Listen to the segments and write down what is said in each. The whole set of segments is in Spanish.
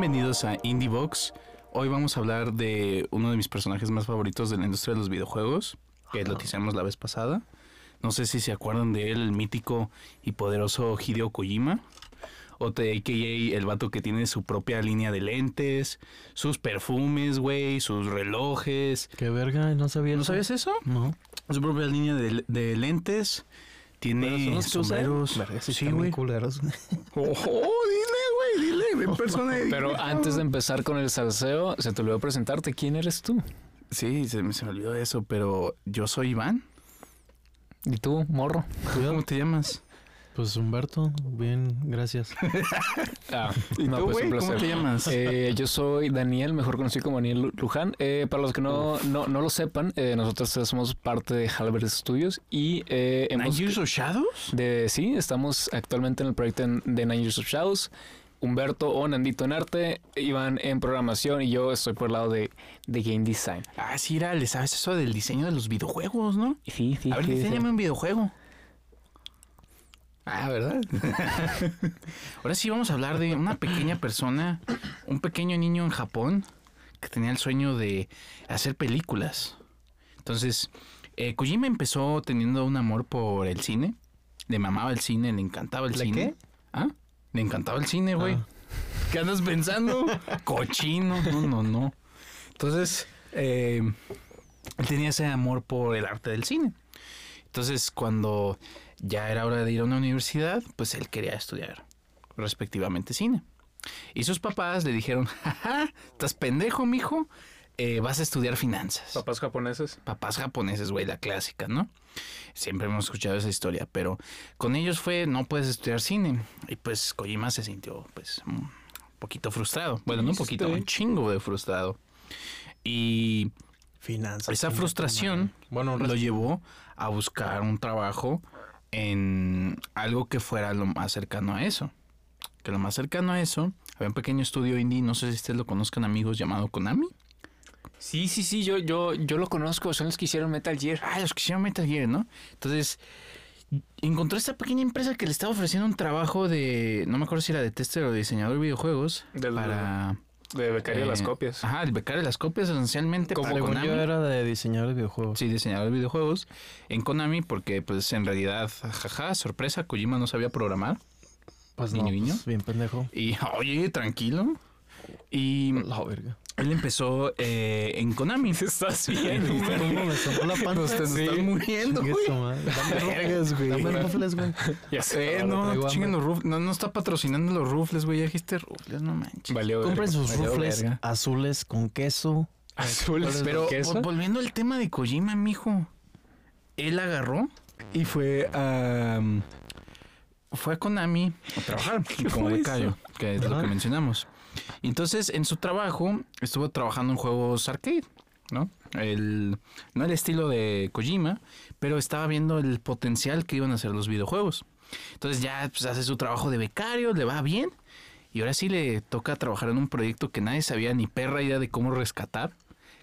Bienvenidos a IndieVox. Hoy vamos a hablar de uno de mis personajes más favoritos de la industria de los videojuegos, que lo teasamos la vez pasada. No sé si se acuerdan de él, el mítico y poderoso Hideo Kojima. O AKA el vato que tiene su propia línea de lentes, sus perfumes, güey, sus relojes. Qué verga, no sabía ¿No eso. sabías eso? No. Su propia línea de, de lentes. Tiene sombreros. Verga, sí, güey. culeros. Oh, persona. Pero antes de empezar con el salseo, se te olvidó presentarte. ¿Quién eres tú? Sí, se me, se me olvidó eso, pero yo soy Iván. ¿Y tú, morro? ¿Cómo te llamas? Pues Humberto, bien, gracias. Ah, ¿Y no, tú, pues un ¿Cómo placer. te llamas? Eh, yo soy Daniel, mejor conocido como Daniel Lu- Luján. Eh, para los que no, no, no lo sepan, eh, nosotros somos parte de Halbert Studios y eh, ¿Nine hemos... Years of Shadows? De, sí, estamos actualmente en el proyecto de Nine Years of Shadows. Humberto o Nandito en arte, Iván en programación y yo estoy por el lado de, de game design. Ah, sí, era, le sabes eso del diseño de los videojuegos, ¿no? Sí, sí. A ver, sí, sí. diseñame un videojuego. Ah, ¿verdad? Ahora sí vamos a hablar de una pequeña persona, un pequeño niño en Japón que tenía el sueño de hacer películas. Entonces, eh, Kojima empezó teniendo un amor por el cine. Le mamaba el cine, le encantaba el ¿Le cine. qué? ¿Ah? Le encantaba el cine, güey. Ah. ¿Qué andas pensando? Cochino. No, no, no. Entonces, eh, él tenía ese amor por el arte del cine. Entonces, cuando ya era hora de ir a una universidad, pues él quería estudiar respectivamente cine. Y sus papás le dijeron, jaja, estás pendejo, mijo, eh, vas a estudiar finanzas. Papás japoneses. Papás japoneses, güey, la clásica, ¿no? Siempre hemos escuchado esa historia, pero con ellos fue, no puedes estudiar cine. Y pues Kojima se sintió, pues, un poquito frustrado. Bueno, no un poquito, un chingo de frustrado. Y Finanzas. esa frustración. Bueno, lo llevó a buscar un trabajo en algo que fuera lo más cercano a eso. Que lo más cercano a eso, había un pequeño estudio indie, no sé si ustedes lo conozcan amigos, llamado Konami. Sí, sí, sí, yo, yo, yo lo conozco, son los que hicieron Metal Gear. Ah, los que hicieron Metal Gear, ¿no? Entonces, encontró esta pequeña empresa que le estaba ofreciendo un trabajo de, no me acuerdo si era de tester o de diseñador de videojuegos, Del- para... De becario de las eh, copias. Ajá, el becario de las copias esencialmente Como para Konami. yo era de diseñador de videojuegos. Sí, diseñador de videojuegos en Konami porque pues en realidad, jaja, sorpresa, Kojima no sabía programar. Pues niño, no, niño. pues, bien pendejo. Y oye, tranquilo. Y La verga. él empezó eh, en Konami. Estás bien. ¿Cómo me sonó la panza? Te Sí. estás muriendo, güey. Dame güey. Dame rufles, güey. Ya sé. Eh, no, no, chinguen los rufles. No, no está patrocinando los rufles, güey. Ya dijiste rufles, no manches. Valió Compren sus valió rufles verga. azules con queso. Azules, Pero queso. vol- volviendo al tema de Kojima, mijo. Él agarró y fue a. fue a Konami a trabajar como fue becario, que es lo que mencionamos. Entonces en su trabajo estuvo trabajando en juegos arcade, ¿no? El, no el estilo de Kojima, pero estaba viendo el potencial que iban a hacer los videojuegos. Entonces ya pues, hace su trabajo de becario, le va bien. Y ahora sí le toca trabajar en un proyecto que nadie sabía ni perra idea de cómo rescatar,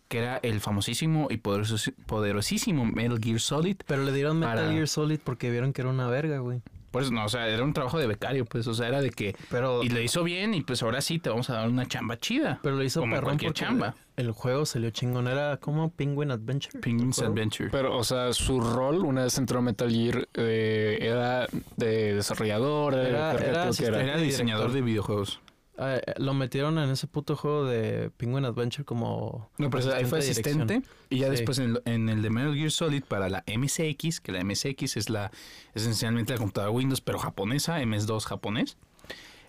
que era el famosísimo y poderoso- poderosísimo Metal Gear Solid. Pero le dieron Metal Para- Gear Solid porque vieron que era una verga, güey. Por eso, no, o sea, era un trabajo de becario, pues, o sea, era de que... Pero, Y lo hizo bien y pues ahora sí te vamos a dar una chamba chida. pero lo hizo como perrón cualquier chamba. el juego salió chingón. Era como Penguin Adventure. Penguin's. Adventure. Pero, o sea, su rol una vez entró a Metal Gear eh, era de desarrollador, Era- era, era ¿qué era? asistente. Era diseñador de videojuegos. Eh, lo metieron en ese puto juego de Penguin Adventure como... No, pero ahí fue dirección. asistente. Y ya Sí. después en el, en el de Metal Gear Solid para la MSX, que la MSX es la esencialmente la computadora Windows, pero japonesa, MS2 japonés.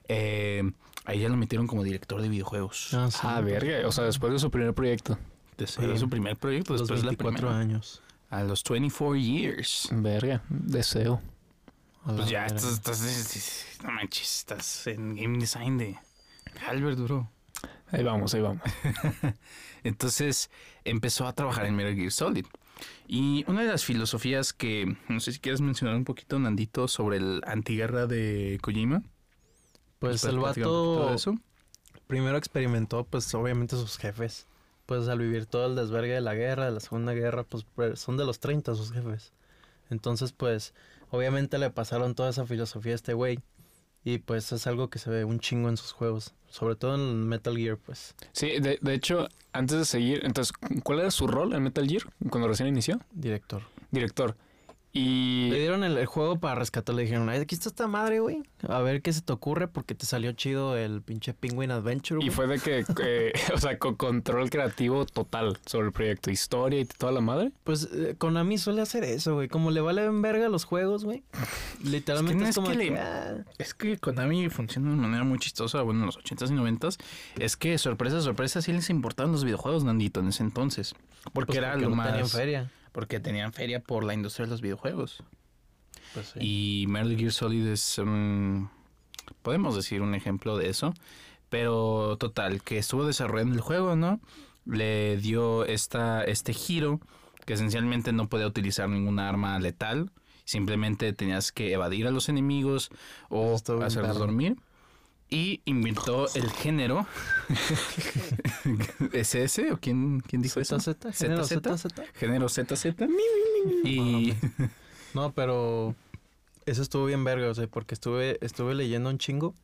eh, ahí ya lo metieron como director de videojuegos. Ah, sí. Ah, verga. O sea, después de su primer proyecto. Después de su primer proyecto, los después de la 24 primera. años. A los 24 years. Verga. Deseo. Pues ya, verga. estás, estás, no manches, estás en game design de Albert Duro. Ahí vamos, ahí vamos. Entonces empezó a trabajar en Metal Gear Solid. Y una de las filosofías que, no sé si quieres mencionar un poquito, Nandito, sobre el antiguerra de Kojima. Pues ¿Puedes el vato eso? primero experimentó, pues obviamente sus jefes. Pues al vivir todo el desvergue de la guerra, de la Segunda Guerra, pues pues, son de los 30 sus jefes. Entonces, pues, obviamente le pasaron toda esa filosofía a este güey. Y pues es algo que se ve un chingo en sus juegos. Sobre todo en Metal Gear, pues. Sí, de, de hecho, antes de seguir, entonces, ¿cuál era su rol en Metal Gear cuando recién inició? Director. Director. Y Le dieron el, el juego para rescatarlo. Le dijeron, Ay, aquí está esta madre, güey. A ver qué se te ocurre porque te salió chido el pinche Penguin Adventure, Y fue de que, eh, o sea, con control creativo total sobre el proyecto, historia y toda la madre. Pues eh, Konami suele hacer eso, güey. Como le vale en verga los juegos, güey. Literalmente no es, es como que de le- que, ah, Es que Konami funciona de manera muy chistosa, bueno, en los 80s y 90s. Es que, sorpresa, sorpresa, sí les importaban los videojuegos, Nandito, en ese entonces. Porque pues, era porque lo no más... feria. Porque tenían feria por la industria de los videojuegos. Pues sí. Y Metal Gear Solid es. Podemos decir un ejemplo de eso. Pero total, que estuvo desarrollando el juego, ¿no? Le dio esta, este giro que esencialmente no podía utilizar ninguna arma letal. Simplemente tenías que evadir a los enemigos o hacerlos dormir. Y inventó el género. ¿Es ese? ¿O quién, quién dijo eso? ZZ, género ZZ. Género ZZ. Y No, pero eso estuvo bien verga, o sea, porque estuve, estuve leyendo un chingo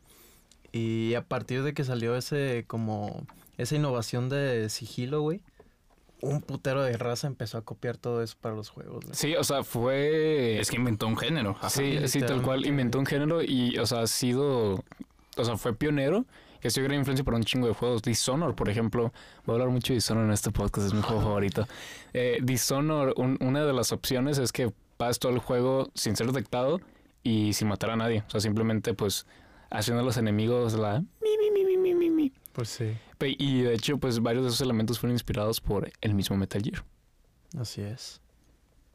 y a partir de que salió ese, como, esa innovación de sigilo, güey, un putero de raza empezó a copiar todo eso para los juegos, güey. Sí, o sea, fue... es que inventó un género. Ajá. Sí, sí, tal cual. Inventó un género y, o sea, ha sido. O sea, fue pionero. Que sido gran influencia para un chingo de juegos. Dishonor, por ejemplo. Voy a hablar mucho de Dishonor en este podcast, es mi juego favorito. Eh, Dishonor, un- una de las opciones es que pasas todo el juego sin ser detectado y sin matar a nadie. O sea, simplemente, pues, haciendo a los enemigos la. Mi, mi, mi, mi, mi, mi, mi. Pues sí, Y de hecho, pues, varios de esos elementos fueron inspirados por el mismo Metal Gear. así es.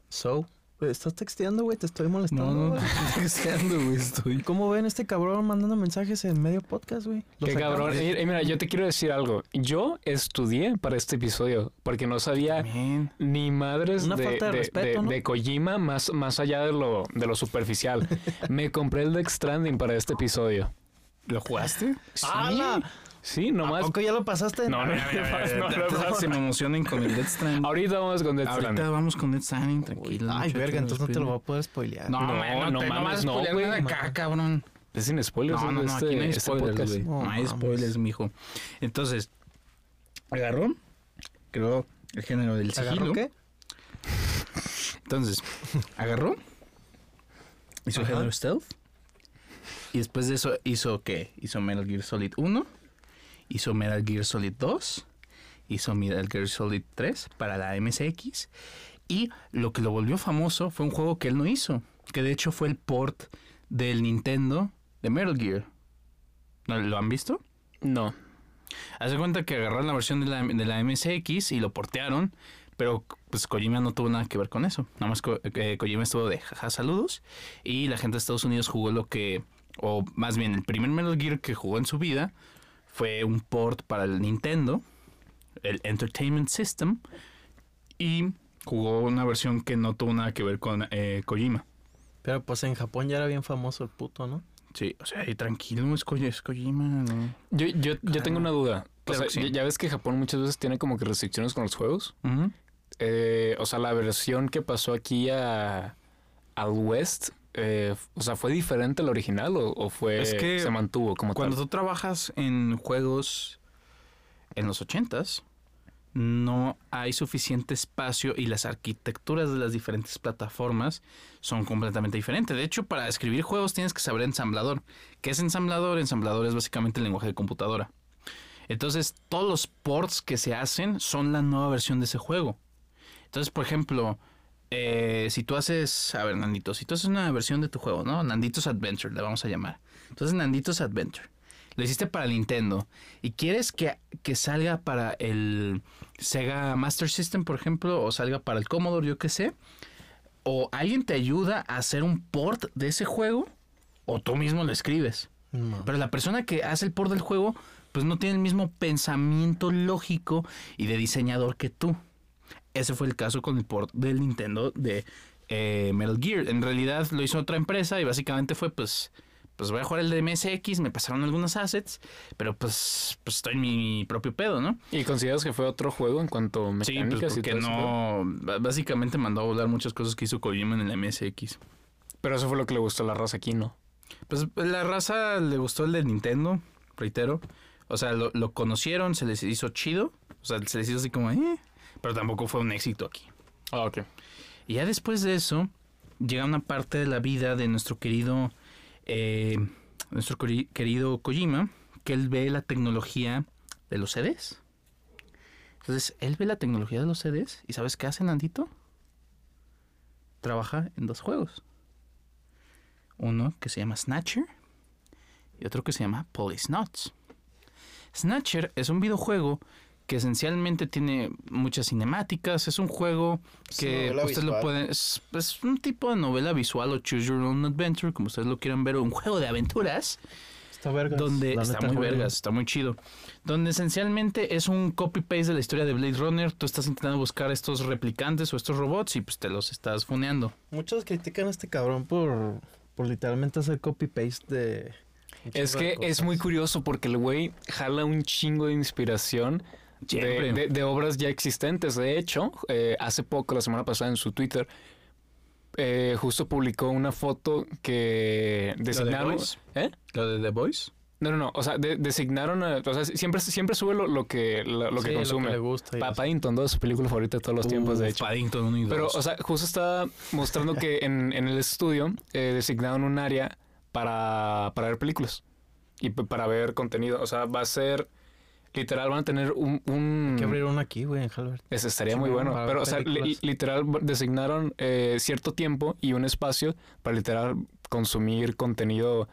So, ¿estás texteando, güey? Te estoy molestando. No, no, güey? estoy deseando, güey, estoy. ¿Cómo ven este cabrón mandando mensajes en medio podcast, güey? Qué cabrón. Eh, eh, mira, yo te quiero decir algo. Yo estudié para este episodio porque no sabía ni madres Una de, falta de de- respeto, de- ¿no? de Kojima más, más allá de lo, de lo superficial. Me compré el Death Stranding para este episodio. ¿Lo jugaste? ¡Hala! Sí, ¿A nomás. poco ya lo pasaste? No, no, no. Se me emocionen con el Death Stranding. Ahorita vamos con Death Ahorita Stranding. vamos con Death Stranding, tranquilo. Ay, verga, entonces no te lo voy a poder spoilear. No, No, no, mames, a no, güey. acá, cabrón. Es sin spoilers. No, no, no, este, aquí no hay spoilers, güey. No hay spoilers, mijo. Entonces, agarró, creó el género del sigilo. ¿Agarró qué? Entonces, agarró, hizo género stealth. Y después de eso hizo qué? Hizo Metal Gear Solid 1, hizo Metal Gear Solid 2, hizo Metal Gear Solid 3 para la MSX. Y lo que lo volvió famoso fue un juego que él no hizo, que de hecho fue el port del Nintendo de Metal Gear. ¿No ¿Lo han visto? No. Haz de cuenta que agarraron la versión de la, de la MSX y lo portearon, pero pues Kojima no tuvo nada que ver con eso. Nada más Ko- eh, Kojima estuvo de jaja saludos y la gente de Estados Unidos jugó lo que, o más bien el primer Metal Gear que jugó en su vida fue un port para el Nintendo, el Entertainment System, y jugó una versión que no tuvo nada que ver con eh, Kojima. Pero pues en Japón ya era bien famoso el puto, ¿no? Sí, o sea, y tranquilo, es, Ko- es Kojima, ¿no? Yo, yo, yo tengo una duda. O Claro sea, que sí. ya- ves que Japón muchas veces tiene como que restricciones con los juegos. Eh, o sea, la versión que pasó aquí a, al West, eh, o sea, ¿fue diferente a la original o, o fue Es que se mantuvo como Cuando tal? tú trabajas en juegos en los ochentas, no hay suficiente espacio y las arquitecturas de las diferentes plataformas son completamente diferentes. De hecho, para escribir juegos tienes que saber ensamblador. ¿Qué es ensamblador? Ensamblador es básicamente el lenguaje de computadora. Entonces, todos los ports que se hacen son la nueva versión de ese juego. Entonces, por ejemplo, eh, si tú haces, a ver, Nandito, si tú haces una versión de tu juego, ¿no? Nanditos Adventure, le vamos a llamar. Entonces, Nanditos Adventure. Lo hiciste para Nintendo y quieres que, que salga para el Sega Master System, por ejemplo, o salga para el Commodore, yo qué sé. O alguien te ayuda a hacer un port de ese juego, o tú mismo lo escribes. No. Pero la persona que hace el port del juego, pues no tiene el mismo pensamiento lógico y de diseñador que tú. Ese fue el caso con el port del Nintendo de eh, Metal Gear. En realidad lo hizo otra empresa y básicamente fue pues, pues voy a jugar el de MSX, me pasaron algunos assets, pero pues, pues estoy en mi propio pedo, ¿no? ¿Y consideras que fue otro juego en cuanto a Sí, pues y porque todo no, básicamente mandó a volar muchas cosas que hizo Kojima en el MSX. Pero eso fue lo que le gustó a la raza aquí, ¿no? Pues la raza le gustó el de Nintendo, reitero. O sea, lo, lo conocieron, se les hizo chido. O sea, se les hizo así como, eh. Pero tampoco fue un éxito aquí. Ah, ok. Y ya después de eso, llega una parte de la vida de nuestro querido, eh, nuestro querido Kojima, que él ve la tecnología de los CDs. Entonces, él ve la tecnología de los CDs y ¿sabes qué hace Nandito? Trabaja en dos juegos. Uno que se llama Snatcher y otro que se llama Police Nuts. Snatcher es un videojuego que esencialmente tiene muchas cinemáticas. Es un juego que novela usted lo visual. puede. Es, es un tipo de novela visual o Choose Your Own Adventure, como ustedes lo quieran ver, o un juego de aventuras. Está vergas. Donde la está muy juega. vergas, está muy chido. Donde esencialmente es un copy-paste de la historia de Blade Runner. Tú estás intentando buscar estos replicantes o estos robots y pues te los estás funeando. Muchos critican a este cabrón por, por literalmente hacer copy-paste de... Es que es muy curioso porque el güey jala un chingo de inspiración de, de- de obras ya existentes. De hecho, eh, hace poco, la semana pasada, en su Twitter, eh, justo publicó una foto que designaron. Boys? ¿Eh? ¿Lo de The Voice? No, no, no. O sea, de- designaron. a- o sea, siempre, siempre sube lo, lo que, lo, lo que consume. le gusta. y Pa- así. Paddington 2, su película favorita de todos los tiempos, de hecho. Paddington 1 y 2. Pero, o sea, justo estaba mostrando que en, en el estudio eh, designaron un área para, para ver películas y para ver contenido. O sea, va a ser literal, van a tener un. un Hay que abrir uno aquí, güey, en Halbert. ese estaría Sí, muy bueno, Pero, o sea, li- literal designaron eh, cierto tiempo y un espacio para literal consumir contenido.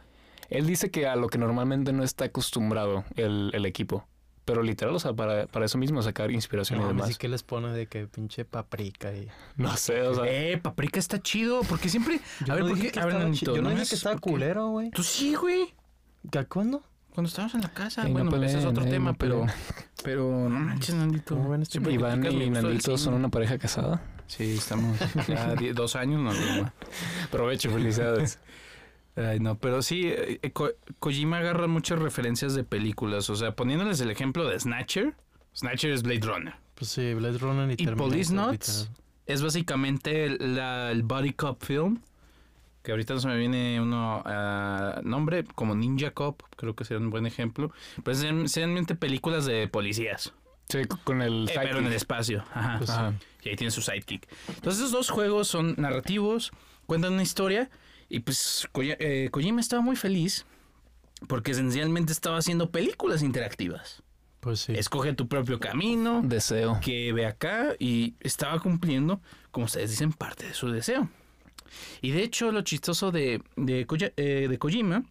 Él dice que a lo que normalmente no está acostumbrado el, el equipo. Pero literal, o sea, para, para eso mismo sacar inspiración y No, demás. así que les pone de que pinche paprika y... No sé, o sea. Eh, Paprika está chido, porque siempre... Yo a ver, no ¿por qué? que A ver, Yo no me dije que estaba culero, güey. Tú sí, güey. ¿Qué- ¿Cuándo? Cuando estábamos en la casa. Ey, no bueno, ese es otro ey, tema, no pero... Pero no manches, Nandito. ¿Cómo ven este Iván y Nandito son una pareja casada. Sí, estamos ya dos años, no, no, Provecho, felicidades. Ay, no, pero sí, eh, eh, Ko- Kojima agarra muchas referencias de películas. O sea, poniéndoles el ejemplo de Snatcher. Snatcher es Blade Runner. Pues sí, Blade Runner y, Y Terminator, Police Nuts es básicamente la- el body cop film. Que ahorita no se me viene uno a nombre, como Ninja Cop, creo que sería un buen ejemplo. Pero es esencialmente películas de policías. Sí, con el Eh, pero en el espacio. Ajá. Pues sí. Y ahí tiene su sidekick. Entonces, esos dos juegos son narrativos, cuentan una historia. Y pues eh, Kojima estaba muy feliz porque esencialmente estaba haciendo películas interactivas. Pues sí. Escoge tu propio camino, Deseo. que ve acá y estaba cumpliendo, como ustedes dicen, parte de su deseo. Y de hecho, lo chistoso de, eh, de Kojima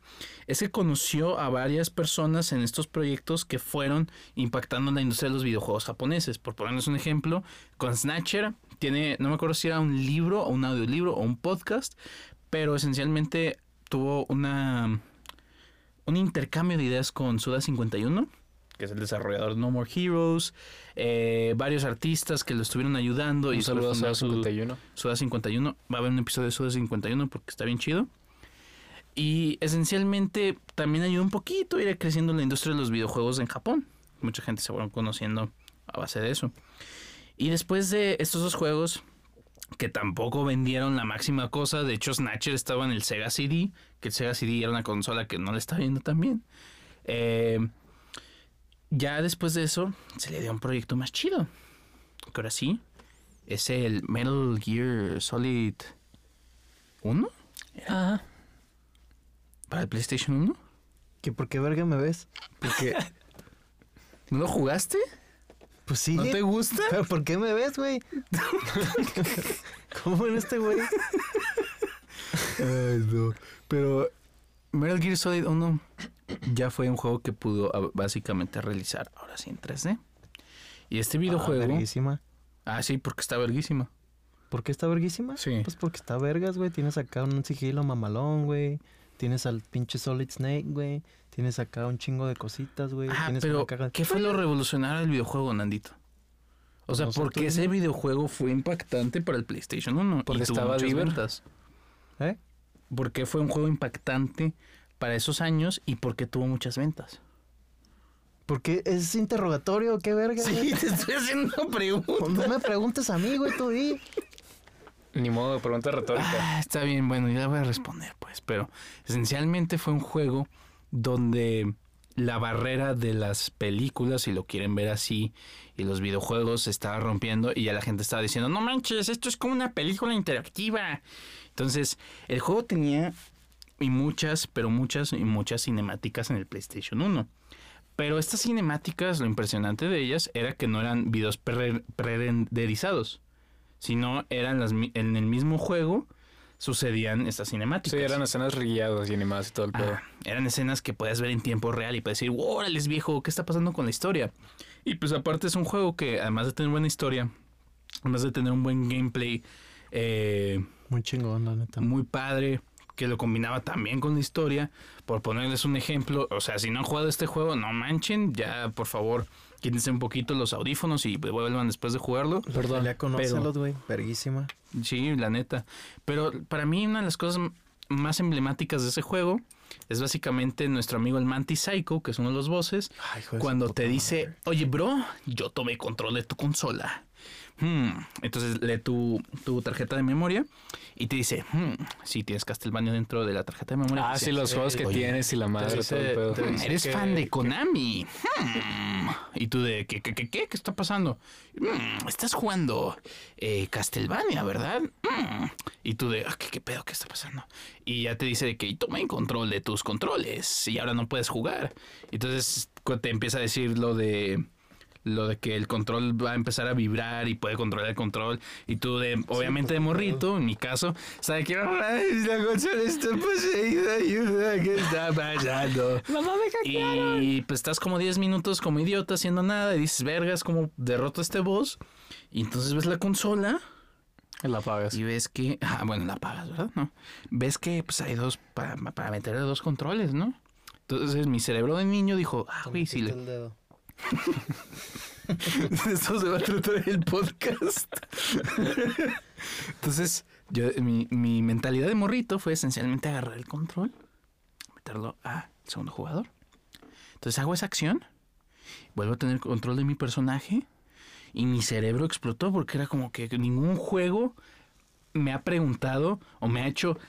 es que conoció a varias personas en estos proyectos que fueron impactando la industria de los videojuegos japoneses. Por ponerles un ejemplo, con Snatcher tiene, no me acuerdo si era un libro o un audiolibro o un podcast, pero esencialmente tuvo una un intercambio de ideas con Suda 51 que es el desarrollador de No More Heroes, eh, varios artistas que lo estuvieron ayudando y Un saludo a su- 51. Suda 51. Va a haber un episodio de Suda 51 porque está bien chido. Y esencialmente también ayudó un poquito a ir creciendo la industria de los videojuegos en Japón. Mucha gente se fueron conociendo a base de eso. Y después de estos dos juegos, que tampoco vendieron la máxima cosa, de hecho Snatcher estaba en el Sega CD, que el Sega CD era una consola que no le está viendo tan bien. Eh, ya después de eso, se le dio un proyecto más chido. Que ahora sí, es el Metal Gear Solid 1 Ajá. para el PlayStation 1. ¿Que ¿Por qué verga me ves? Porque... ¿No lo jugaste? Pues sí. ¿No te gusta? ¿Pero por qué me ves, güey? ¿Cómo en este güey? Ay, no. Pero Metal Gear Solid 1 ya fue un juego que pudo ah, básicamente realizar ahora sí en 3D. Y este Ah, videojuego... verguísima. Ah, sí, porque está verguísima. ¿Por qué está verguísima? Sí. Pues porque está vergas, güey. Tienes acá un sigilo mamalón, güey. Tienes al pinche Solid Snake, güey. Tienes acá un chingo de cositas, güey. Ah, Tienes pero una caga- ¿qué fue lo revolucionario del videojuego, Nandito? O sea, No sé, ¿por tú qué ese videojuego fue impactante para el PlayStation 1? Porque y estaba Diver. ventas? ¿Eh? ¿Por qué fue un juego impactante para esos años y por qué tuvo muchas ventas? ¿Por qué es interrogatorio? ¿Qué verga? güey? te estoy haciendo Pues preguntas. No me preguntes a mí, güey, tú di. Ni modo, pregunta retórica. Ah, está bien, bueno, ya voy a responder, pues. Pero esencialmente fue un juego donde la barrera de las películas, si lo quieren ver así, y los videojuegos se estaba rompiendo y ya la gente estaba diciendo, no manches, esto es como una película interactiva. Entonces, el juego tenía y muchas, pero muchas y muchas cinemáticas en el PlayStation 1. Pero estas cinemáticas, lo impresionante de ellas era que no eran videos pre- pre-renderizados, sino eran las, en el mismo juego sucedían estas cinemáticas. Sí, eran escenas guiadas y animadas y todo el pedo. Ah, eran escenas que puedes ver en tiempo real y puedes decir, órale, es viejo, ¿qué está pasando con la historia? Y pues aparte es un juego que además de tener buena historia, además de tener un buen gameplay, eh, Muy chingón, la neta. muy padre, que lo combinaba también con la historia. Por ponerles un ejemplo, o sea, si no han jugado este juego, no manchen, ya por favor, quítense un poquito los audífonos y vuelvan después de jugarlo. Perdón. Ya conócelos, güey. Verguísima. Sí, la neta. Pero para mí una de las cosas más emblemáticas de ese juego es básicamente nuestro amigo el Mantis Psycho, que es uno de los Ay, su cuando te dice, madre. oye, bro, yo tomé control de tu consola. Hmm, Entonces lee tu, tu tarjeta de memoria y te dice, hmm, sí, tienes Castlevania dentro de la tarjeta de memoria. Ah, sí, los juegos que Oye, tienes y la madre, dice- todo el pedo. te "Hmm, dice Eres que- fan de que- Konami. Hmm. Y tú de, ¿qué, qué, qué, qué? ¿Qué está pasando? "Hmm, estás jugando eh, Castlevania, ¿verdad? Hmm. Y tú de, "Ah, ¿qué, ¿qué pedo? ¿Qué está pasando? Y ya te dice de que tomé control de tus controles y ahora no puedes jugar. Entonces te empieza a decir lo de lo de que el control va a empezar a vibrar y puede controlar el control y tú de obviamente de morrito en mi caso sabe que "Ay, la consola está poseída ayuda qué está pasando Mamá me y pues estás como 10 minutos como idiota haciendo nada y dices vergas como derroto a este boss y entonces ves la consola La apagas. y ves que ah bueno la apagas verdad no. Ves que pues hay dos para, para meterle dos controles no entonces mi cerebro de niño dijo ah güey si le El dedo. de Esto se va a tratar el podcast. Entonces, yo, mi, mi mentalidad de morrito fue esencialmente agarrar el control, meterlo a segundo jugador. Entonces hago esa acción, vuelvo a tener control de mi personaje y mi cerebro explotó porque era como que ningún juego me ha preguntado o me ha hecho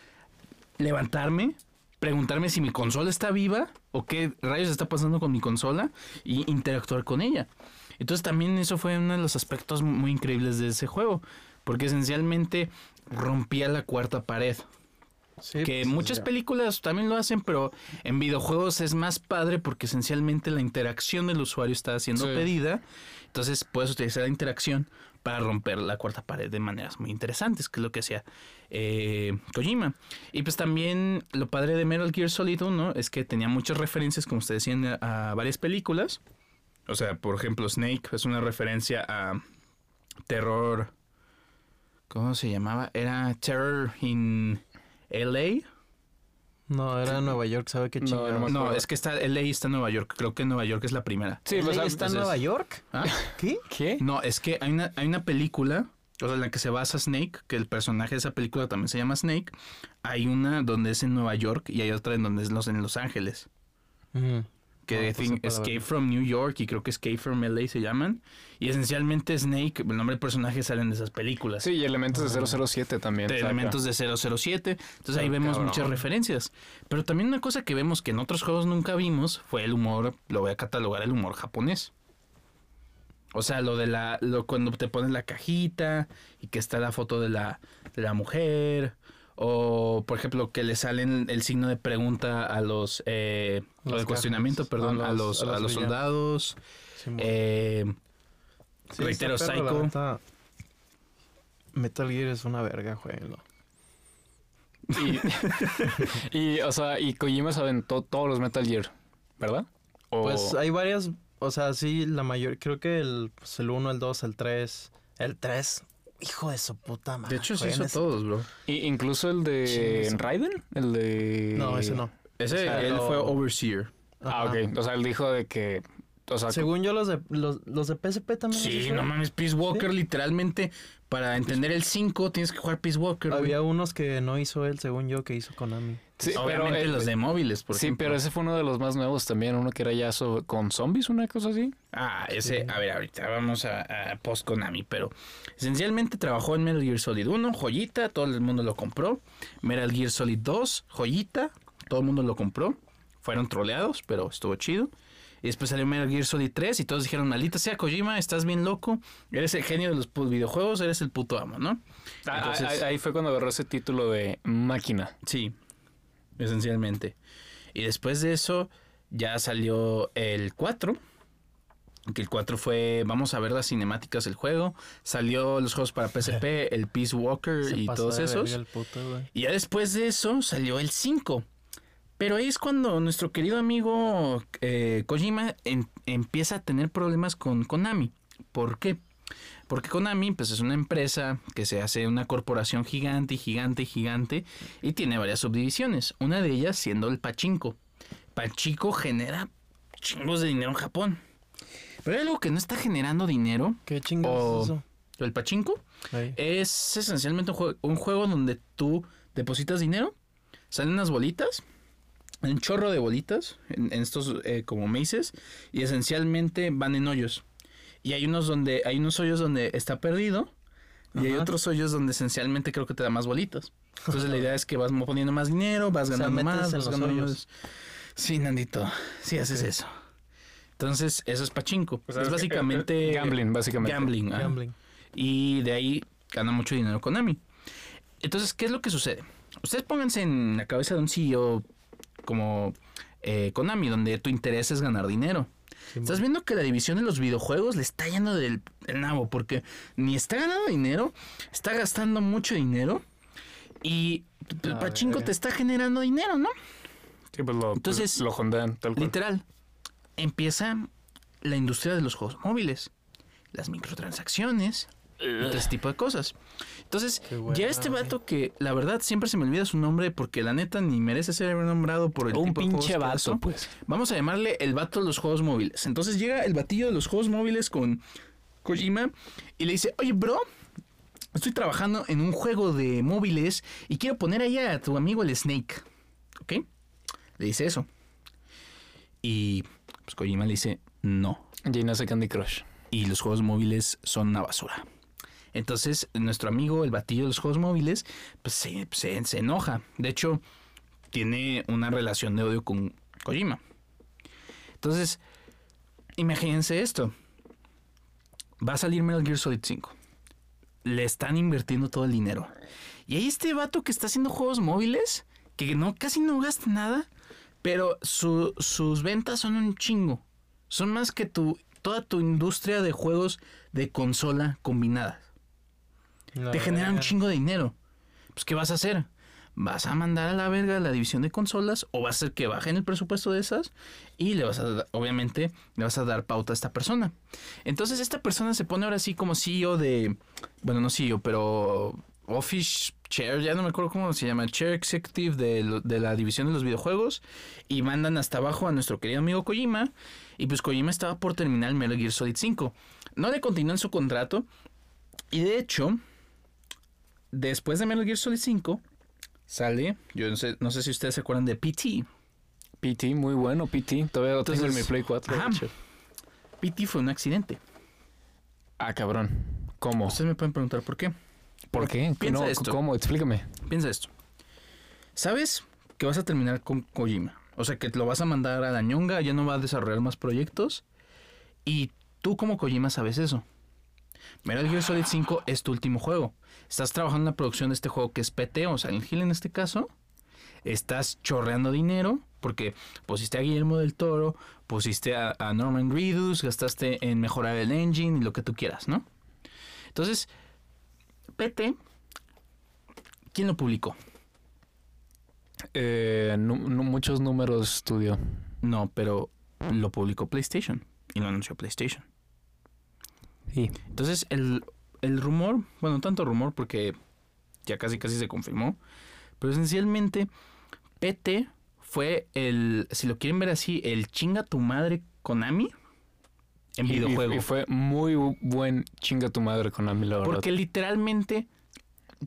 levantarme, preguntarme si mi consola está viva o qué rayos está pasando con mi consola y interactuar con ella. Entonces también eso fue uno de los aspectos muy increíbles de ese juego, porque esencialmente rompía la cuarta pared. Sí, Que pues, muchas películas también lo hacen, pero en videojuegos es más padre porque esencialmente la interacción del usuario está siendo Sí. pedida. Entonces puedes utilizar la interacción para romper la cuarta pared de maneras muy interesantes, que es lo que hacía eh, Kojima. Y pues también lo padre de Metal Gear Solid 1 es que tenía muchas referencias, como ustedes decían, a, varias películas. O sea, por ejemplo, Snake es una referencia a terror. ¿Cómo se llamaba? Era Terror in LA. No, era Nueva York, ¿sabe qué chingada? no No, es que está LA está en Nueva York. Creo que Nueva York es la primera. Sí, ¿LA o sea, está en Nueva York? ¿Ah? ¿Qué? ¿Qué? No, es que hay una, hay una película, o sea, en la que se basa Snake, que el personaje de esa película también se llama Snake. Hay una donde es en Nueva York y hay otra en donde es los, en Los Ángeles. Ujú. Que No, pues Escape from New York y creo que Escape from LA se llaman. Y esencialmente Snake, el nombre del personaje salen de esas películas. Sí, y elementos de 007 también. de elementos de 007. Entonces ahí Pero vemos cabrón. muchas referencias. Pero también una cosa que vemos que en otros juegos nunca vimos fue el humor, lo voy a catalogar el humor japonés. O sea, lo de la, lo cuando te pones la cajita y que está la foto de la, de la mujer. O, por ejemplo, que le salen el signo de pregunta a los, eh, o Las de cuestionamiento, perdón, a a los- los, a los a los soldados. Simón. Eh, Sí, reitero, Psycho. neta. Metal Gear es una verga, jueguenlo. Y, y, o sea, y Kojima se aventó todos los Metal Gear, ¿verdad? O- Pues hay varias, o sea, sí, la mayor, creo que el, pues, el 1, el 2, el 3. El 3, hijo de su puta madre. de hecho, se hizo ese- todos, bro. y incluso el de Raiden, el de... No, ese no. Ese, O sea, él lo- fue Overseer. Ah, Ajá. ok. O sea, él dijo de que o sea, Según yo, los de, los, los de PSP también. Sí, no mames, Peace Walker, literalmente, para entender el 5 tienes que jugar Peace Walker. güey. Había unos que no hizo él, según yo, que hizo Konami. sí, pero Obviamente los de móviles, por sí, ejemplo. pero ese fue uno de los más nuevos también, uno que era ya con zombies, una cosa así. Ah, ese, Sí. a ver, ahorita vamos a, a post Konami, pero esencialmente trabajó en Metal Gear Solid 1, joyita, todo el mundo lo compró. Metal Gear Solid 2, joyita, todo el mundo lo compró. Fueron troleados, pero estuvo chido. Y después salió Metal Gear Solid 3 y todos dijeron, maldita sea Kojima, estás bien loco, eres el genio de los videojuegos, eres el puto amo, ¿no? Ah, Entonces- ahí, ahí fue cuando agarró ese título de máquina. Sí, esencialmente. Y después de eso ya salió el 4. Que el 4 fue, vamos a ver las cinemáticas del juego. Salió los juegos para PSP, el Peace Walker Se y pasó todos de esos. puto. Y ya después de eso salió el 5. Pero ahí es cuando nuestro querido amigo eh, Kojima en- empieza a tener problemas con Konami. ¿Por qué? Porque Konami pues, es una empresa que se hace una corporación gigante y gigante y gigante y tiene varias subdivisiones. Una de ellas siendo el pachinko. Pachinko genera chingos de dinero en Japón. Pero hay algo que no está generando dinero. ¿Qué chingados O- es eso? El pachinko Ahí. es esencialmente un juego, un juego donde tú depositas dinero, salen unas bolitas, un chorro de bolitas en, en estos eh, como maces y esencialmente van en hoyos. Y hay unos donde hay unos hoyos donde está perdido y hay otros hoyos donde esencialmente creo que te da más bolitas. Entonces la idea es que vas mo- poniendo más dinero, vas O sea, ganando más, vas ganando hoyos. más. Sí, Nandito, sí haces eso. Entonces, eso es pachinko. Es es- básicamente Gambling, básicamente. Gambling. Y de ahí gana mucho dinero Konami. Entonces, ¿qué es lo que sucede? Ustedes pónganse en la cabeza de un CEO como eh, Konami, donde tu interés es ganar dinero. Sí, Estás viendo que la división de los videojuegos le está yendo del, nabo, porque ni está ganando dinero, está gastando mucho dinero y el Ah, pachinko te está generando dinero, ¿no? Sí, pues lo, Entonces, pues, lo hondean, tal cual. Literal, empieza la industria de los juegos móviles, las microtransacciones y todo ese tipo de cosas. Entonces, ya este vato que la verdad siempre se me olvida su nombre porque la neta ni merece ser nombrado por el Un tipo de juegos pinche que vato, hizo. pues. Vamos a llamarle el vato de los juegos móviles. Entonces llega el batillo de los juegos móviles con Kojima y le dice, oye, bro, estoy trabajando en un juego de móviles y quiero poner ahí a tu amigo el Snake. ¿Ok? Le dice eso. Y pues Kojima le dice, no. Jane hace Candy Crush. Y los juegos móviles son una basura. Entonces, nuestro amigo, el batillo de los juegos móviles, pues se, enoja. De hecho, tiene una relación de odio con Kojima. Entonces, imagínense esto. Va a salir Metal Gear Solid 5. Le están invirtiendo todo el dinero. Y hay este vato que está haciendo juegos móviles, que no, casi no gasta nada, pero su- sus ventas son un chingo. Son más que tu, toda tu industria de juegos de consola combinada La te genera un chingo de dinero. Pues, ¿qué vas a hacer? ¿Vas a mandar a la verga la división de consolas o vas a hacer que bajen el presupuesto de esas? Y le vas a, obviamente, le vas a dar pauta a esta persona. Entonces, esta persona se pone ahora sí como CEO de, bueno, no CEO, pero Office Chair, ya no me acuerdo cómo se llama, Chair Executive de, lo- de la división de los videojuegos. Y mandan hasta abajo a nuestro querido amigo Kojima. Y pues Kojima estaba por terminar el Metal Gear Solid 5. No le continuó en su contrato. Y de hecho, después de Metal Gear Solid 5, sale, yo no sé, no sé si ustedes se acuerdan de PT. PT, muy bueno, PT. Todavía lo tengo en mi Play 4. de ajá. PT fue un accidente. Ah, cabrón. ¿Cómo? Ustedes me pueden preguntar por qué. ¿Por qué? Piensa No, esto. ¿Cómo? Explícame. Piensa esto. ¿Sabes que vas a terminar con Kojima? O sea, que lo vas a mandar a la ñonga, ya no va a desarrollar más proyectos. Y tú como Kojima sabes eso. Metal Gear Solid 5 es tu último juego. Estás trabajando en la producción de este juego que es PT, o Silent Hill en este caso. Estás chorreando dinero porque pusiste a Guillermo del Toro, pusiste a, a Norman Reedus, gastaste en mejorar el engine y lo que tú quieras, ¿no? Entonces, PT, ¿quién lo publicó? Eh, muchos números estudio. No, pero lo publicó PlayStation y lo anunció PlayStation. Sí. Entonces, el, el rumor, bueno, tanto rumor porque ya casi casi se confirmó, pero esencialmente PT fue el, si lo quieren ver así, el chinga tu madre Konami en Y- videojuego. Y, fue muy bu- buen chinga tu madre Konami, la verdad. Porque literalmente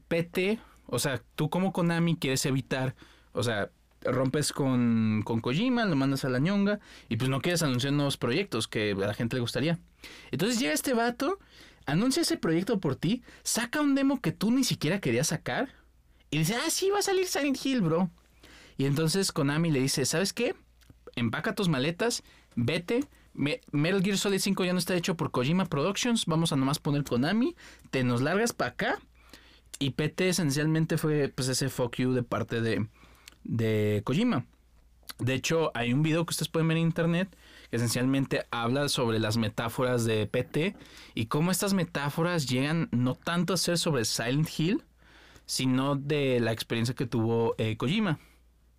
PT, o sea, tú como Konami quieres evitar, o sea, rompes con, con Kojima, lo mandas a la ñonga y pues no quieres anunciar nuevos proyectos que a la gente le gustaría. Entonces llega este vato, anuncia ese proyecto por ti, saca un demo que tú ni siquiera querías sacar y dice, ah, sí, va a salir Silent Hill, bro. Y entonces Konami le dice, ¿sabes qué? Empaca tus maletas, vete. Me- Metal Gear Solid 5 ya no está hecho por Kojima Productions. Vamos a nomás poner Konami. Te nos largas para acá. Y PT esencialmente fue pues ese fuck you de parte de, de Kojima. De hecho, hay un video que ustedes pueden ver en internet que esencialmente habla sobre las metáforas de PT y cómo estas metáforas llegan no tanto a ser sobre Silent Hill, sino de la experiencia que tuvo eh, Kojima.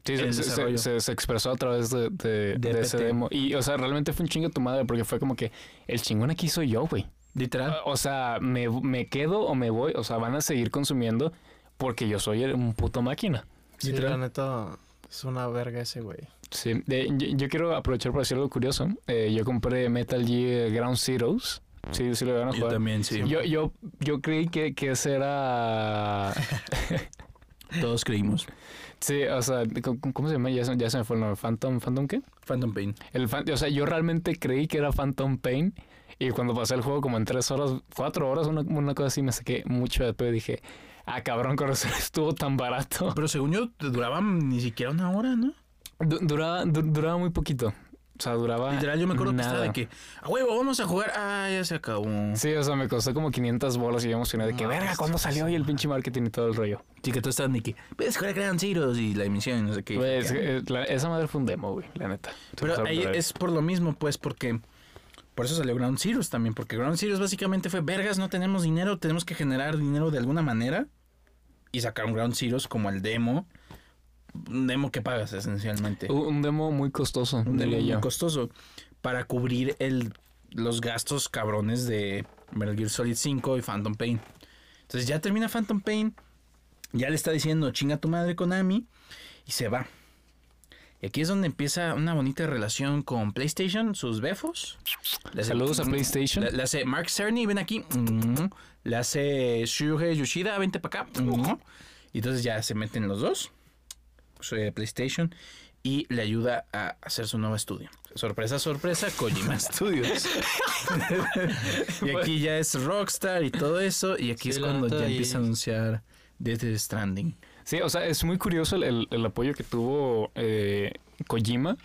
Sí, se, el se- desarrollo. se- se expresó a través de, de- De de ese demo. Y, o sea, realmente fue un chingo tu madre porque fue como que el chingón aquí soy yo, güey. Literal. O sea, me, me quedo o me voy. O sea, van a seguir consumiendo porque yo soy un puto máquina. Sí, la neta, es una verga ese, güey. Sí, de- yo, yo quiero aprovechar para decir algo curioso. Eh, yo compré Metal Gear Ground Zeroes. Sí, sí lo van a Yo jugar. también, sí. Yo, yo, yo creí que, que ese era... Todos creímos. Sí, o sea, ¿cómo cómo se llama? Ya, se- ya se me fue el nombre. ¿Phantom? ¿Phantom qué? Phantom Pain. El fan- o sea, yo realmente creí que era Phantom Pain. Y cuando pasé el juego como en tres horas, cuatro horas, una, una cosa así, me saqué mucho de pedo y dije, ah, cabrón, con razón estuvo tan barato. Pero según yo, duraba ni siquiera una hora, ¿no? Du- duraba, du- duraba muy poquito. O sea, duraba Literal, yo me acuerdo que estaba de que, a huevo, vamos a jugar. Ah, ya se acabó. Sí, o sea, me costó como 500 bolas y yo emocionado de que, verga, ¿cuándo salió? Y el pinche marketing y todo el rollo. Sí, que todos estaban de que, puedes jugar Ground Zeroes y la emisión y no sé qué. Pues, eh, la- esa madre fue un demo, güey, la neta. Pero ahí es por lo mismo, pues, porque... Por eso salió Ground Zeroes también, porque Ground Zeroes básicamente fue, vergas, no tenemos dinero, tenemos que generar dinero de alguna manera. Y sacaron Ground Zeroes como el demo. Un demo que pagas, esencialmente. Un demo muy costoso, un demo muy yo. costoso para cubrir el, los gastos cabrones de Metal Gear Solid 5 y Phantom Pain. Entonces ya termina Phantom Pain, ya le está diciendo chinga tu madre Konami y se va. Y aquí es donde empieza una bonita relación con PlayStation, sus befos. Hace- Saludos a PlayStation. Le, le hace Mark Cerny, ven aquí. Le hace Shuhei Yoshida, vente para acá. Y entonces ya se meten los dos. Soy PlayStation. Y le ayuda a hacer su nuevo estudio. Sorpresa, sorpresa, Kojima Studios. y aquí ya es Rockstar y todo eso. Y aquí Sí, es cuando ya empieza a anunciar Death Stranding. Sí, o sea, es muy curioso el, el- el apoyo que tuvo eh, Kojima,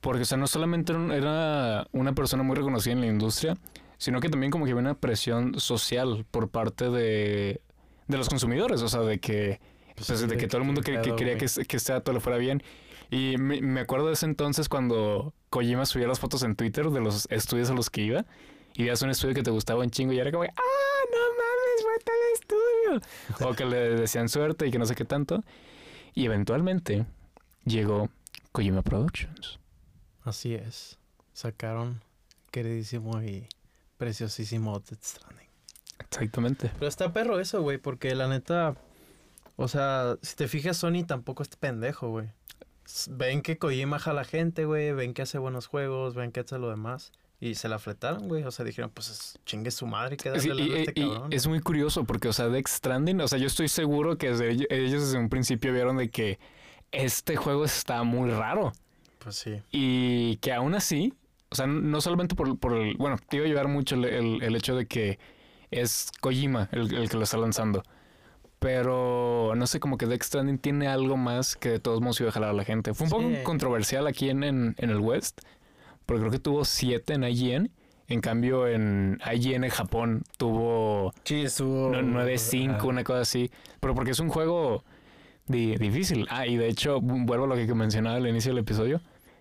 porque, o sea, no solamente era un- era una persona muy reconocida en la industria, sino que también como que había una presión social por parte de, de los consumidores, o sea, de que, Pues pues, sí, de de que todo el mundo que, quería que, que este dato le fuera bien. Y me, me acuerdo de ese entonces cuando Kojima subía las fotos en Twitter de los estudios a los que iba, y veías un estudio que te gustaba un chingo y era como, ¡ah, no mames, estudio! O que le decían suerte y que no sé qué tanto. Y eventualmente llegó Kojima Productions. Así es. Sacaron queridísimo y preciosísimo Death Stranding. Exactamente. Pero está perro eso, güey, porque la neta... O sea, si te fijas, Sony tampoco es pendejo, güey. Ven que Kojima jala gente, güey. Ven que hace buenos juegos. Ven que hace lo demás. Y se la fletaron, güey. O sea, dijeron, pues es- chingue su madre que Sí, darle y, este y- cabrón. es muy curioso porque, o sea, Death Stranding, o sea, yo estoy seguro que desde ellos, desde un principio vieron de que este juego está muy raro. Pues sí. Y que aún así, o sea, no solamente por, por el, bueno, te iba a llevar mucho el, el- el hecho de que es Kojima el, el que lo está lanzando. Pero no sé, como que Death Stranding tiene algo más que de todos modos iba a jalar a la gente. Fue un poco controversial aquí en, en, en el West, porque creo que tuvo 7 en IGN. En cambio, en IGN en Japón tuvo Sí, estuvo. no- 9.5, Ah, una cosa así. Pero porque es un juego di- difícil. Ah, y de hecho, vu- vuelvo a lo que mencionaba al inicio del episodio.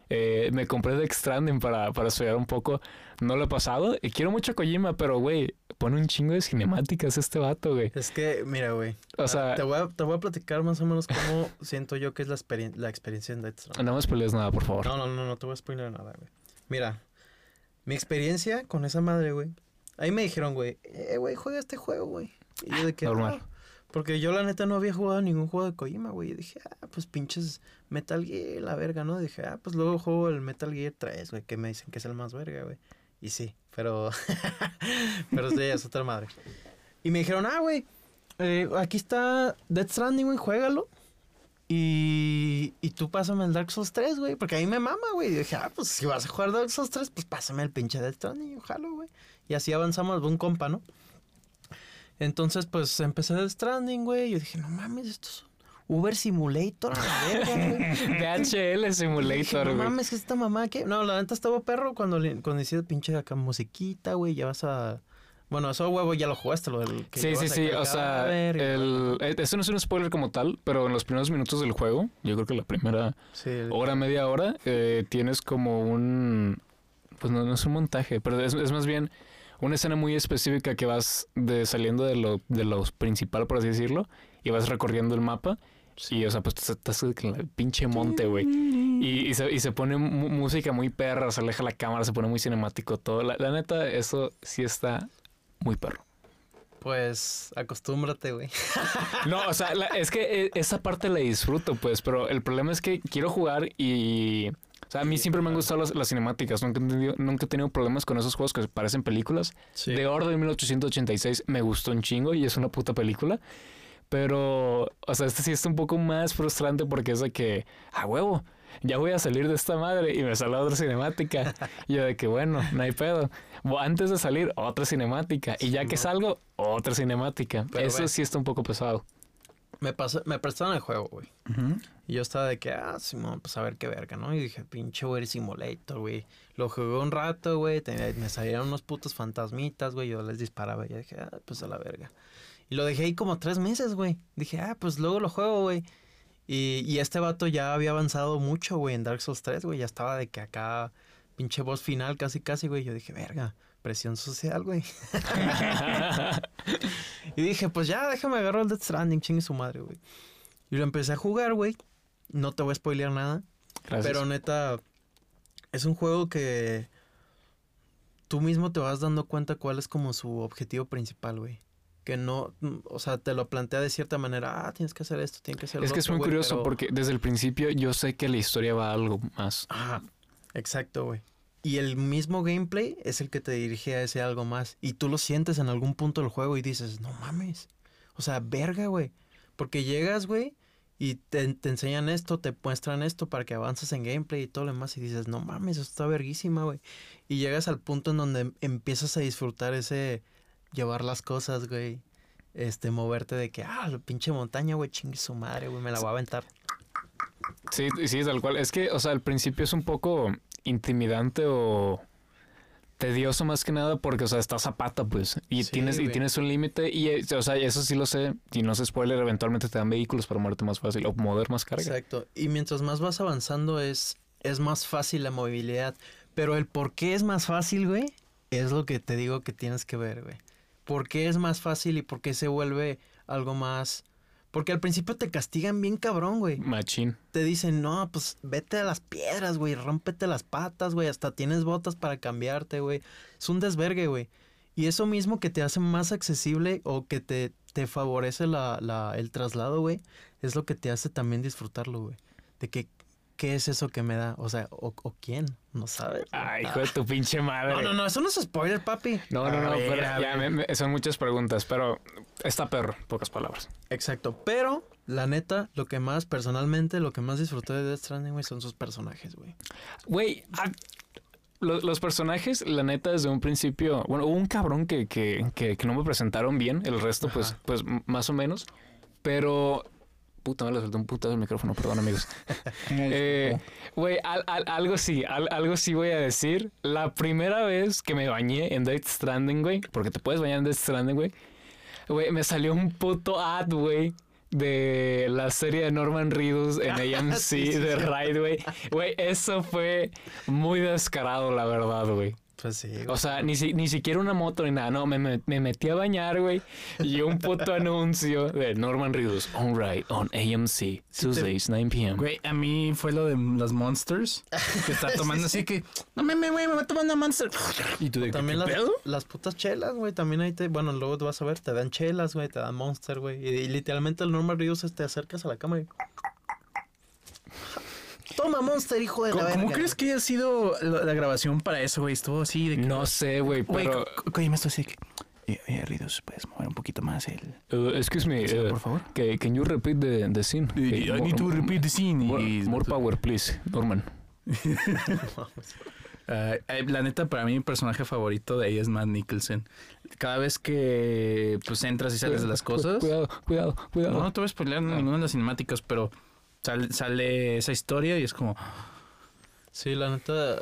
Eh, me compré Death Stranding para, para estudiar un poco. No lo he pasado. Y quiero mucho a Kojima, pero, güey, pone un chingo de cinemáticas este vato, güey. Es que, mira, güey. O ah, sea, Te voy, a, te voy a platicar más o menos cómo siento yo que es la, experien- la experiencia en Death Stranding. no me spoilees nada, por favor. No, no, no, no te voy a spoiler nada, güey. Mira, mi experiencia con esa madre, güey. Ahí me dijeron, güey, eh, güey, juega este juego, güey. Y yo de que, Normal. "Ah", porque yo la neta no había jugado ningún juego de Kojima, güey. Y dije, ah, pues pinches Metal Gear, la verga, ¿no? dije, ah, pues luego juego el Metal Gear 3, güey, que me dicen que es el más verga, güey. Y sí, pero. pero sí, es otra madre. Y me dijeron, ah, güey, eh, aquí está Death Stranding, güey, juégalo. Y, y tú pásame el Dark Souls 3, güey, porque ahí me mama, güey. Y dije, ah, pues si vas a jugar Dark Souls 3, pues pásame el pinche Death Stranding, ojalá, güey. Y así avanzamos, un compa, ¿no? Entonces, pues empecé Death Stranding, güey. Y yo dije, no mames, esto es Uber Simulator. DHL Dije, Simulator, no güey. mames, que esta mamá que. No, la neta estaba perro cuando, le, cuando hiciste pinche acá musiquita, güey. Ya vas a. Bueno, eso huevo ya lo jugaste, lo del. que Sí, sí, sí. O sea, el, eh, eso no es un spoiler como tal, pero en los primeros minutos del juego, yo creo que la primera Sí, el- hora, media hora, eh, tienes como un... Pues no, no es un montaje, pero es, es más bien una escena muy específica que vas de, saliendo de lo, de lo principal, por así decirlo, y vas recorriendo el mapa. Y, o sea, pues estás en el pinche monte, güey. Y, y, se, y se pone música muy perra, se aleja la cámara, se pone muy cinemático todo. La, la neta, eso sí está muy perro. Pues acostúmbrate, güey. No, o sea, la- es que eh, esa parte la disfruto, pues, pero el problema es que quiero jugar y... O sea, a mí siempre me han gustado las, las cinemáticas, nunca he, tenido, nunca he tenido problemas con esos juegos que parecen películas. Sí. De Orden 1886 me gustó un chingo y es una puta película. Pero, o sea, este sí está un poco más frustrante porque es de que, a huevo, ya voy a salir de esta madre y me sale otra cinemática. y yo de que, bueno, no hay pedo. Antes de salir, otra cinemática. Y ya que salgo, otra cinemática. Pero Eso ve. sí está un poco pesado. Me, pasó, me prestaron el juego, güey. Y yo estaba de que, ah, Simón, pues a ver qué verga, ¿no? Y dije, pinche Uber Simulator, güey. Lo jugué un rato, güey. tenía- Me salieron unos putos fantasmitas, güey. Yo les disparaba. Y yo dije, ah, pues a la verga. Y lo dejé ahí como tres meses, güey. Dije, ah, pues luego lo juego, güey. Y, y este vato ya había avanzado mucho, güey, en Dark Souls 3, güey. Ya estaba de que acá, pinche boss final, casi, casi, güey. Yo dije, verga, presión social, güey. Y dije, pues ya, déjame agarrar el Death Stranding, chingue su madre, güey. Y lo empecé a jugar, güey. No te voy a spoilear nada. Gracias. Pero neta, es un juego que tú mismo te vas dando cuenta cuál es como su objetivo principal, güey. Que no, mm, o sea, te lo plantea de cierta manera, ah, tienes que hacer esto, tienes que hacer lo es que es otro, muy güey, curioso pero- porque desde el principio yo sé que la historia va a algo más. Ajá, exacto, güey. Y el mismo gameplay es el que te dirige a ese algo más. Y tú lo sientes en algún punto del juego y dices, no mames. O sea, verga, güey. Porque llegas, güey, y te, te enseñan esto, te muestran esto para que avances en gameplay y todo lo demás. Y dices, no mames, esto está verguísima, güey. Y llegas al punto en donde empiezas a disfrutar ese llevar las cosas, güey. Este, moverte de que, ah, la pinche montaña, güey, chingue su madre, güey, me la voy a aventar. Sí, sí, tal cual. Es que, o sea, al principio es un poco intimidante o tedioso más que nada porque, o sea, estás a pata, pues. Y Sí, tienes, y tienes un límite. Y, o sea, eso sí lo sé. Y no se spoiler, eventualmente te dan vehículos para moverte más fácil o mover más carga. Exacto. Y mientras más vas avanzando es, es más fácil la movilidad. Pero el por qué es más fácil, güey, es lo que te digo que tienes que ver, güey. ¿Por qué es más fácil y por qué se vuelve algo más... Porque al principio te castigan bien cabrón, güey. Machín. Te dicen, no, pues vete a las piedras, güey, rómpete las patas, güey, hasta tienes botas para cambiarte, güey. Es un desvergue, güey. Y eso mismo que te hace más accesible o que te, te favorece la, la, el traslado, güey, es lo que te hace también disfrutarlo, güey. De que, ¿qué es eso que me da? O sea, ¿o, o quién? ¿No sabes? Ay, hijo de tu pinche madre. No, no, no, eso no es spoiler, papi. No, no, no, ver, pero a ya ver. me- me- son muchas preguntas, pero está perro, pocas palabras. Exacto, pero la neta, lo que más, personalmente, lo que más disfruté de Death Stranding, güey, son sus personajes, güey. Güey, ah, lo- los, personajes, la neta, desde un principio, bueno, hubo un cabrón que, que, que, que no me presentaron bien, el resto, pues, Ajá. pues, más o menos, pero... Puta, me le solté un putazo el micrófono, perdón, amigos. Eh, Güey, al- al- algo sí, al- algo sí voy a decir. La primera vez que me bañé en Death Stranding, güey, porque te puedes bañar en Death Stranding, güey, güey, me salió un puto ad, güey, de la serie de Norman Reedus en AMC Sí, sí, de. Ride, güey. Güey, eso fue muy descarado, la verdad, güey. Pues sí, güey. O sea, ni, si- ni siquiera una moto ni nada. No, me, me- me metí a bañar, güey. Y un puto anuncio de Norman Reedus. On ride on AMC. Tuesdays, 9 p.m. Güey, a mí fue lo de las Monsters. Que está tomando así que. No mames, güey, me voy a tomar una Monster. Y tú de que, También ¿qué las, pedo? las putas chelas, güey. También ahí te. Bueno, luego te vas a ver, te dan chelas, güey. Te dan Monster, güey. Y, y literalmente el Normal Reedus te acercas a la cámara y. Toma Monster, hijo de la ¿Cómo, verga. cómo crees que haya sido la, la grabación para eso, güey? Estuvo así de que... No sé, güey, pero... co- co- Kojima esto así de que... Oye, oye, Ridos, ¿puedes mover un poquito más el... Uh, excuse me, Sí, uh, por favor. ca- can you repeat the, the scene? I need to repeat the scene. More, power, please, Norman. Ah, eh, la neta, para mí, mi personaje favorito de ahí es Matt Nicholson. Cada vez que pues entras y sales de las cosas... Cuidado, cuidado, cuidado. No, no te voy a spoilear ninguna de las cinemáticas, pero sal- sale esa historia y es como... Sí, la neta.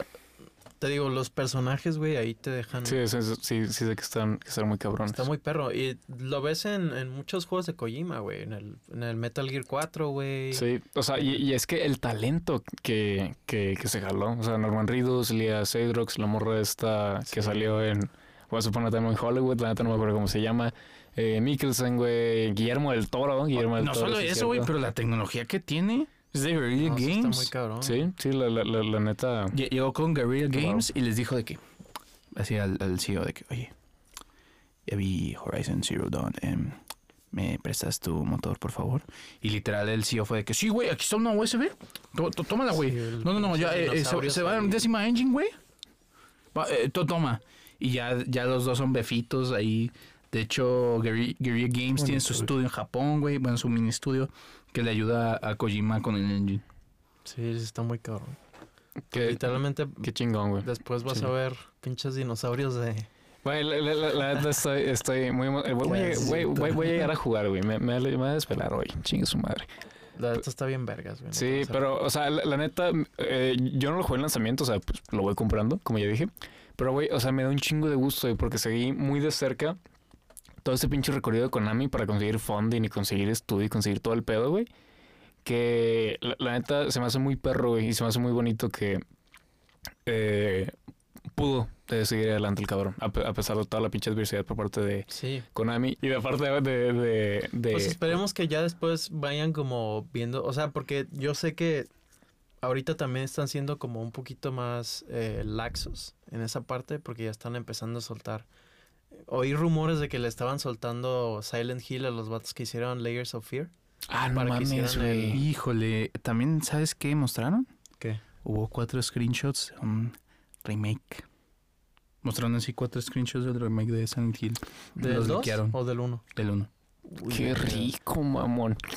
Te digo, los personajes, güey, ahí te dejan. Sí, sí, sí, sí, sí sé que están, que están muy cabrones. Está muy perro. Y lo ves en, en muchos juegos de Kojima, güey. En el, en el Metal Gear 4, güey. Sí, o sea, y, y es que el talento que, que, que se jaló, o sea, Norman Reedus, Lia Seydrox, la morra esta que Sí. salió en Once Upon a Time in Hollywood, la neta no me acuerdo cómo se llama, eh, Mikkelsen, güey, Guillermo del Toro, Guillermo del No Toro. solo sí eso, güey, pero la tecnología que tiene es de Guerrilla No, sí está Games. muy cabrón. Sí, sí, la, la, la, la neta... Lle- Llegó con Guerrilla Wow. Games y les dijo de que, así al, al CEO de que, oye, ya vi Horizon Zero Dawn, em, ¿me prestas tu motor, por favor? Y literal el CEO fue de que, sí, güey, aquí está una USB, tómala, güey. Sí, no, no, no, ya, eh, eh, se, se va en décima engine, güey. Va, eh, to- toma. Y ya, ya los dos son befitos ahí. De hecho, Guerri- Guerrilla Games tiene su Bonito, güey. estudio en Japón, güey. Bueno, su mini estudio que le ayuda a Kojima con el engine. Sí, sí está muy cabrón. Qué, Literalmente, qué chingón, güey. después vas Sí. a ver pinches dinosaurios de. Güey, la, la- la- la neta estoy, estoy muy... eh, Voy, a- güey, güey, voy a llegar a jugar, güey. Me, me, me voy a despelar hoy. Chingue su madre. La neta está bien vergas, güey. Sí, pero, o sea, la, la neta, eh, yo no lo jugué en lanzamiento, o sea, pues lo voy comprando, como ya dije. Pero, güey, o sea, me da un chingo de gusto, güey, porque seguí muy de cerca todo ese pinche recorrido de Konami para conseguir funding y conseguir estudio y conseguir todo el pedo, güey. Que la, la neta se me hace muy perro, güey, y se me hace muy bonito que eh, pudo eh, seguir adelante el cabrón, a, pe- a pesar de toda la pinche adversidad por parte de Sí. Konami y de parte de... de, de- de- Pues esperemos que ya después vayan como viendo. O sea, porque yo sé que ahorita también están siendo como un poquito más eh, laxos en esa parte, porque ya están empezando a soltar. Oí rumores de que le estaban soltando Silent Hill a los vatos que hicieron Layers of Fear. ah, no para que mames, güey. el- Híjole, ¿también sabes qué mostraron? ¿Qué? Hubo cuatro screenshots de un remake. Mostraron así cuatro screenshots del remake de Silent Hill. ¿Del Los 2 liquearon. o del 1? Del uno. Qué rico, mamón.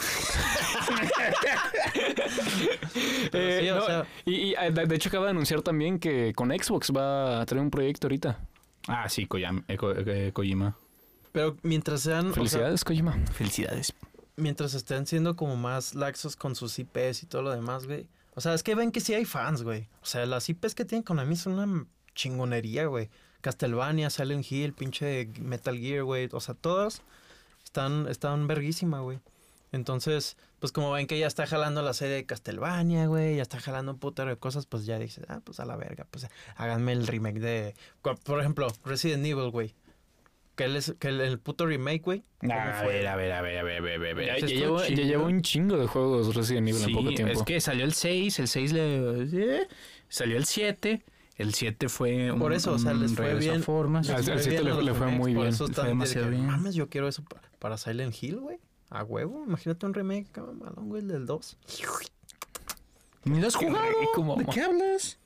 Eh, sí, o no, sea- y, y, eh, de, de hecho acaba de anunciar también que con Xbox va a traer un proyecto ahorita. Ah, sí, Koyam- eh, Ko- eh, Kojima. Pero mientras sean. o sea, Felicidades, Kojima. Felicidades. mientras estén siendo como más laxos con sus IPs y todo lo demás, güey. O sea, es que ven que sí hay fans, güey. O sea, las IPs que tienen Konami son una chingonería, güey. Castlevania, Silent Hill, pinche Metal Gear, güey. O sea, todas están, están verguísima, güey. Entonces, pues como ven que ya está jalando la serie de Castlevania, güey, ya está jalando un putero de cosas, pues ya dices, ah, pues a la verga, pues háganme el remake de, por ejemplo, Resident Evil, güey. Que, es, que el, el puto remake, güey. ¿cómo A ver, a ver, a ver, a ver, a ver, a ver. Ya, ya llevo, ya llevo un chingo de juegos Resident Evil en poco Sí, tiempo. es que salió el 6, el 6 le... eh, salió el 7, el 7 fue un Por eso, o sea, les un fue bien. formas. Al- Les al fue siete bien le- a los le fue muy por bien, eso le están fue de demasiado que, bien. Mames, yo quiero eso pa- para Silent Hill, güey. A huevo. Imagínate un remake, cabrón, malón, güey, el del 2. Ni lo has Qué jugado. rico, ¿De qué hablas?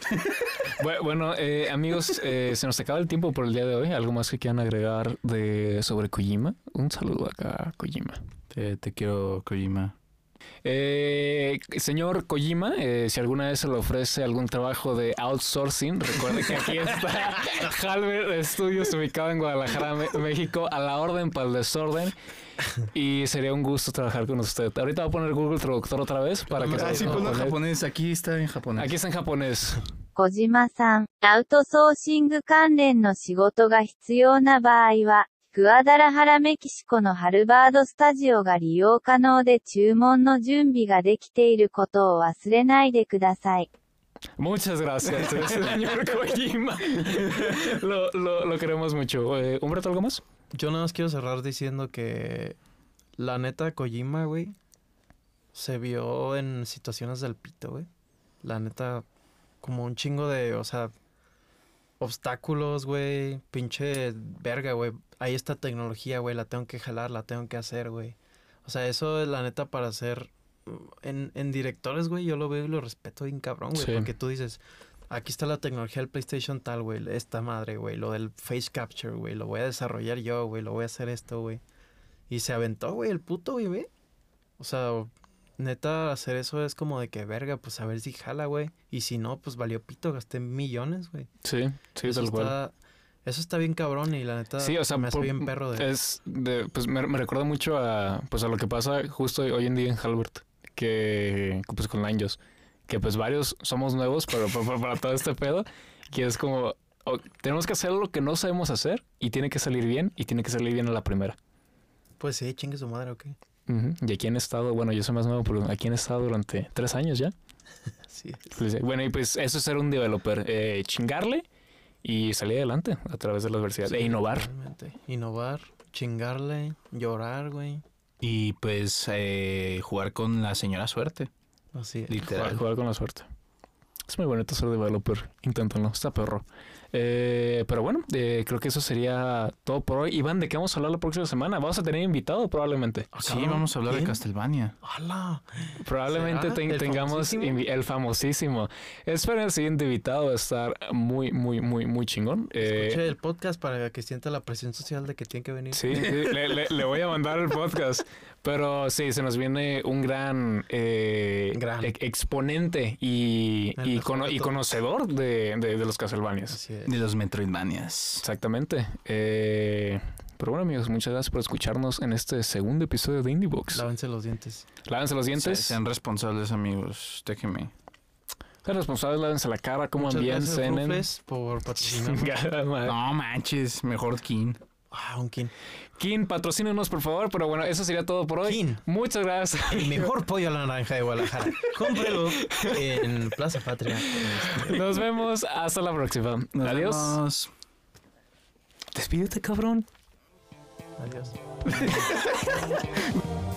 Bu- Bueno, eh, amigos, eh, se nos acaba el tiempo por el día de hoy. ¿Algo más que quieran agregar de sobre Kojima? Un saludo acá a Kojima. Te, te quiero, Kojima. Eh, señor Kojima, eh, si alguna vez se le ofrece algún trabajo de outsourcing, recuerde que aquí está Halber Studios ubicado en Guadalajara, Me- México, a la orden para el desorden. Y sería un gusto trabajar con usted. Ahorita voy a poner Google Traductor otra vez para que Ah, salga sí, en ponlo en japonés. japonés. Aquí está en japonés. Aquí está en japonés. 小島さん、アウトソーシング関連の仕事が必要な場合は、 グアダラハラメキシコのハルバードスタジオが利用可能で注文の準備ができていることを忘れないでください。Muchas gracias, señor Kojima. Lo, lo, lo queremos mucho. Eh, ¿Humberto, algo más? Yo nada más quiero cerrar diciendo que la neta Kojima, güey, se vio en situaciones del pito, güey. La neta, como un chingo de, o sea, obstáculos, güey, pinche verga, güey. Ahí está tecnología, güey, la tengo que jalar, la tengo que hacer, güey. O sea, eso es la neta para ser en, en directores, güey, yo lo veo y lo respeto bien cabrón, güey. Sí. Porque tú dices, aquí está la tecnología del PlayStation tal, güey, esta madre, güey, lo del face capture, güey, lo voy a desarrollar yo, güey, lo voy a hacer esto, güey. Y se aventó, güey, el puto, güey, ve. O sea, neta, hacer eso es como de que, verga, pues a ver si jala, güey. Y si no, pues valió pito, gasté millones, güey. Sí, sí, eso, tal cual. está, eso está bien cabrón y la neta Sí, o sea, me hace por- bien perro de... Es de, pues me, me recuerda mucho a pues a lo que pasa justo hoy en día en Halbert, que pues con Lanjos, que pues varios somos nuevos pero para, para todo este pedo, que es como oh, tenemos que hacer lo que no sabemos hacer y tiene que salir bien y tiene que salir bien a la primera. Pues sí, chingue su madre, ok. Y aquí han estado, bueno, yo soy más nuevo, pero aquí han estado durante tres años ya. Sí. Pues, eh, Bueno, y pues eso es ser un developer, eh, chingarle y salir adelante a través de la adversidad Sí, e innovar. totalmente. Innovar, chingarle, llorar, güey. Y pues eh, jugar con la señora suerte, Así es. Jugar, literal. jugar con la suerte. Es muy bonito ser developer. Inténtenlo. Está perro. Eh, pero bueno, eh, creo que eso sería todo por hoy. Iván, ¿de qué vamos a hablar la próxima semana? Vamos a tener invitado probablemente. Ah, Sí, vamos a hablar ¿quién? de Castlevania. ¡Hala! Probablemente ¿Será? ten- ¿El tengamos famosísimo? el famosísimo. Esperen el siguiente invitado. Va a estar muy, muy, muy, muy chingón. Eh, Escuche el podcast para que sienta la presión social de que tiene que venir. Sí, sí, le, le- le voy a mandar el podcast. Pero sí, se nos viene un gran, eh, Gran. e- exponente y, y, cono- de y conocedor de, de- de los Castlevanias. Así es. De los Metroidvanias. Exactamente. Eh, pero bueno, amigos, muchas gracias por escucharnos en este segundo episodio de Indiebox. Lávense los dientes. Lávense los Se- dientes. sean responsables, amigos. Déjenme. Sean responsables, lávense la cara, coman bien, cenen. Por patrocinar. No manches, mejor King. ah, un kin. Kin, patrocínenos, por favor. Pero bueno, eso sería todo por hoy. Kin. Muchas gracias. El mejor pollo a la naranja de Guadalajara. Cómprelo en Plaza Patria. Nos vemos. Hasta la próxima. Nos Adiós. vemos. Despídete, cabrón. Adiós.